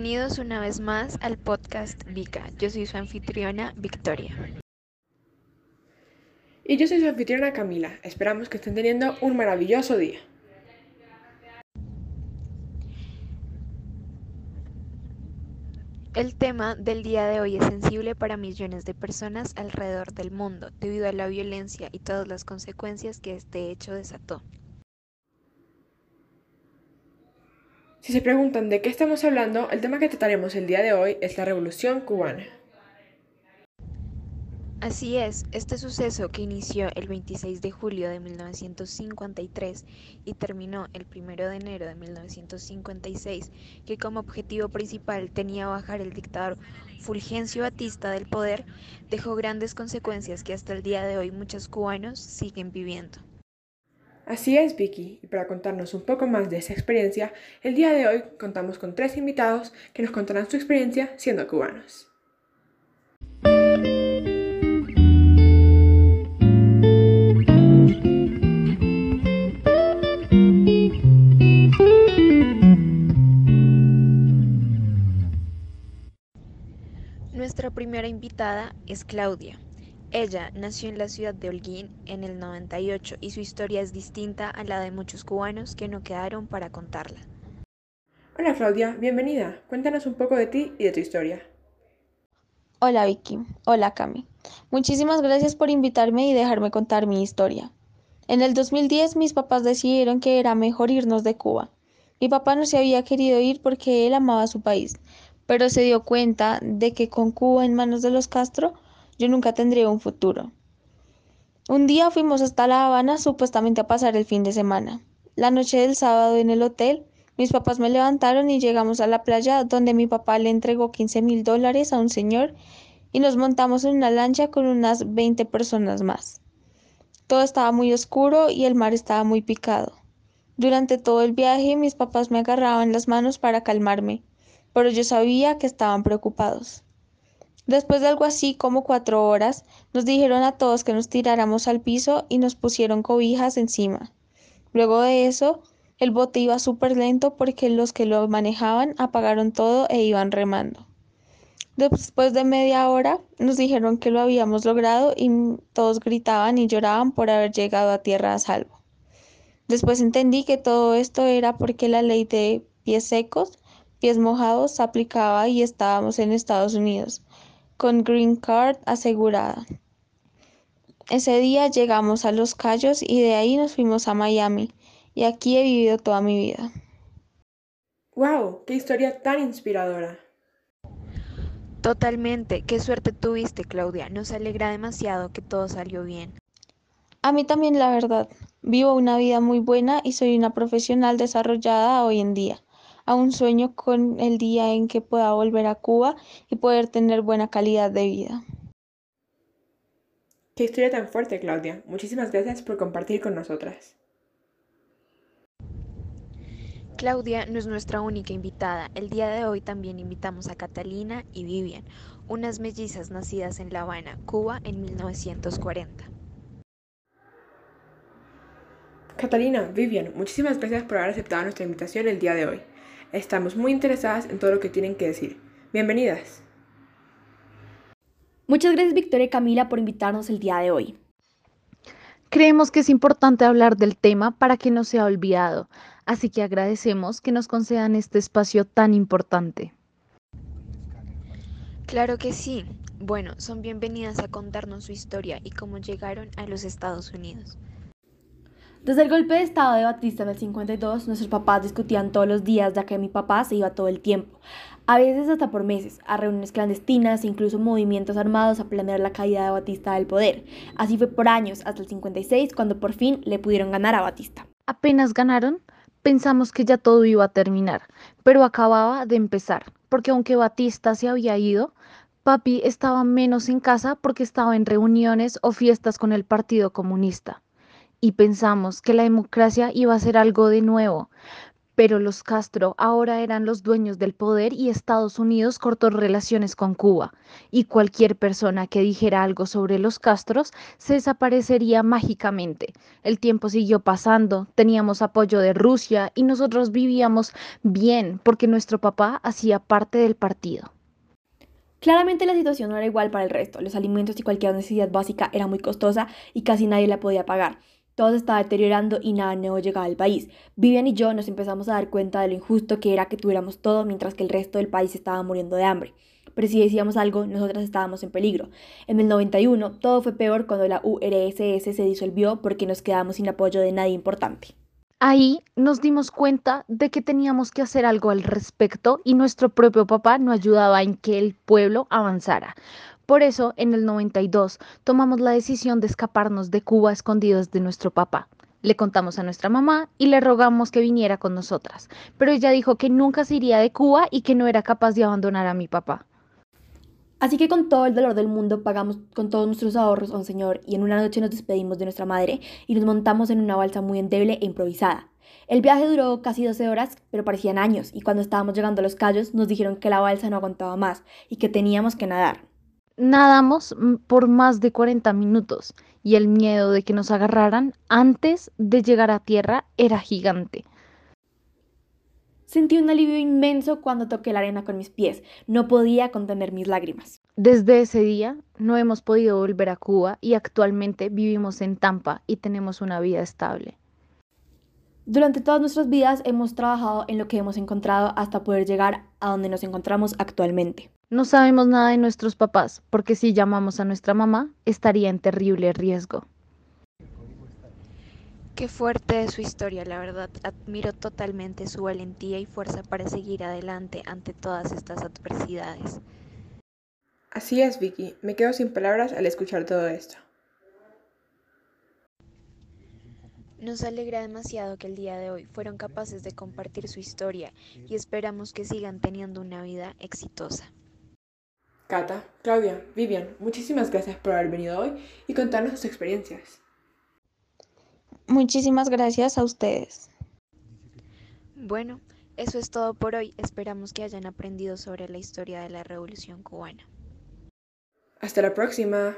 Bienvenidos una vez más al podcast Vika. Yo soy su anfitriona Victoria. Y yo soy su anfitriona Camila. Esperamos que estén teniendo un maravilloso día. El tema del día de hoy es sensible para millones de personas alrededor del mundo debido a la violencia y todas las consecuencias que este hecho desató. Si se preguntan de qué estamos hablando, el tema que trataremos el día de hoy es la Revolución cubana. Así es, este suceso que inició el 26 de julio de 1953 y terminó el 1 de enero de 1956, que como objetivo principal tenía bajar el dictador Fulgencio Batista del poder, dejó grandes consecuencias que hasta el día de hoy muchos cubanos siguen viviendo. Así es, Vicky, y para contarnos un poco más de esa experiencia, el día de hoy contamos con tres invitados que nos contarán su experiencia siendo cubanos. Nuestra primera invitada es Claudia. Ella nació en la ciudad de Holguín en el 98 y su historia es distinta a la de muchos cubanos que no quedaron para contarla. Hola Claudia, bienvenida. Cuéntanos un poco de ti y de tu historia. Hola Vicky, hola Cami. Muchísimas gracias por invitarme y dejarme contar mi historia. En el 2010 mis papás decidieron que era mejor irnos de Cuba. Mi papá no se había querido ir porque él amaba su país, pero se dio cuenta de que con Cuba en manos de los Castro yo nunca tendría un futuro. Un día fuimos hasta La Habana supuestamente a pasar el fin de semana. La noche del sábado en el hotel, mis papás me levantaron y llegamos a la playa donde mi papá le entregó 15 mil dólares a un señor y nos montamos en una lancha con unas 20 personas más. Todo estaba muy oscuro y el mar estaba muy picado. Durante todo el viaje mis papás me agarraban las manos para calmarme pero yo sabía que estaban preocupados. Después de algo así como cuatro horas, nos dijeron a todos que nos tiráramos al piso y nos pusieron cobijas encima. Luego de eso, el bote iba súper lento porque los que lo manejaban apagaron todo e iban remando. Después de media hora nos dijeron que lo habíamos logrado y todos gritaban y lloraban por haber llegado a tierra a salvo. Después entendí que todo esto era porque la ley de pies secos pies mojados aplicaba y estábamos en Estados Unidos, con Green Card asegurada. Ese día llegamos a Los Cayos y de ahí nos fuimos a Miami, y aquí he vivido toda mi vida. ¡Wow! ¡Qué historia tan inspiradora! Totalmente, qué suerte tuviste, Claudia. Nos alegra demasiado que todo salió bien. A mí también, la verdad. Vivo una vida muy buena y soy una profesional desarrollada hoy en día. Aún sueño con el día en que pueda volver a Cuba y poder tener buena calidad de vida. Qué historia tan fuerte, Claudia. Muchísimas gracias por compartir con nosotras. Claudia no es nuestra única invitada. El día de hoy también invitamos a Catalina y Vivian, unas mellizas nacidas en La Habana, Cuba, en 1940. Catalina, Vivian, muchísimas gracias por haber aceptado nuestra invitación el día de hoy. Estamos muy interesadas en todo lo que tienen que decir. Bienvenidas. Muchas gracias Victoria y Camila por invitarnos el día de hoy. Creemos que es importante hablar del tema para que no sea olvidado, así que agradecemos que nos concedan este espacio tan importante. Claro que sí. Bueno, son bienvenidas a contarnos su historia y cómo llegaron a los Estados Unidos. Desde el golpe de estado de Batista en el 52, nuestros papás discutían todos los días, ya que mi papá se iba todo el tiempo, a veces hasta por meses, a reuniones clandestinas e incluso movimientos armados a planear la caída de Batista del poder. Así fue por años, hasta el 56, cuando por fin le pudieron ganar a Batista. Apenas ganaron, pensamos que ya todo iba a terminar, pero acababa de empezar, porque aunque Batista se había ido, papi estaba menos en casa porque estaba en reuniones o fiestas con el Partido Comunista y pensamos que la democracia iba a ser algo de nuevo, pero los Castro ahora eran los dueños del poder y Estados Unidos cortó relaciones con Cuba, y cualquier persona que dijera algo sobre los Castros se desaparecería mágicamente. El tiempo siguió pasando, teníamos apoyo de Rusia y nosotros vivíamos bien porque nuestro papá hacía parte del partido. Claramente la situación no era igual para el resto, los alimentos y cualquier necesidad básica era muy costosa y casi nadie la podía pagar. Todo se estaba deteriorando y nada nuevo llegaba al país. Vivian y yo nos empezamos a dar cuenta de lo injusto que era que tuviéramos todo mientras que el resto del país estaba muriendo de hambre. Pero si decíamos algo, nosotras estábamos en peligro. En el 91 todo fue peor cuando la URSS se disolvió porque nos quedamos sin apoyo de nadie importante. Ahí nos dimos cuenta de que teníamos que hacer algo al respecto y nuestro propio papá no ayudaba en que el pueblo avanzara. Por eso, en el 92, tomamos la decisión de escaparnos de Cuba escondidos de nuestro papá. Le contamos a nuestra mamá y le rogamos que viniera con nosotras, pero ella dijo que nunca se iría de Cuba y que no era capaz de abandonar a mi papá. Así que con todo el dolor del mundo pagamos con todos nuestros ahorros a un señor y en una noche nos despedimos de nuestra madre y nos montamos en una balsa muy endeble e improvisada. El viaje duró casi 12 horas, pero parecían años, y cuando estábamos llegando a los callos nos dijeron que la balsa no aguantaba más y que teníamos que nadar. Nadamos por más de 40 minutos y el miedo de que nos agarraran antes de llegar a tierra era gigante. Sentí un alivio inmenso cuando toqué la arena con mis pies. No podía contener mis lágrimas. Desde ese día no hemos podido volver a Cuba y actualmente vivimos en Tampa y tenemos una vida estable. Durante todas nuestras vidas hemos trabajado en lo que hemos encontrado hasta poder llegar a donde nos encontramos actualmente. No sabemos nada de nuestros papás, porque si llamamos a nuestra mamá, estaría en terrible riesgo. Qué fuerte es su historia, la verdad. Admiro totalmente su valentía y fuerza para seguir adelante ante todas estas adversidades. Así es, Vicky. Me quedo sin palabras al escuchar todo esto. Nos alegra demasiado que el día de hoy fueron capaces de compartir su historia y esperamos que sigan teniendo una vida exitosa. Cata, Claudia, Vivian, muchísimas gracias por haber venido hoy y contarnos sus experiencias. Muchísimas gracias a ustedes. Bueno, eso es todo por hoy. Esperamos que hayan aprendido sobre la historia de la Revolución cubana. Hasta la próxima.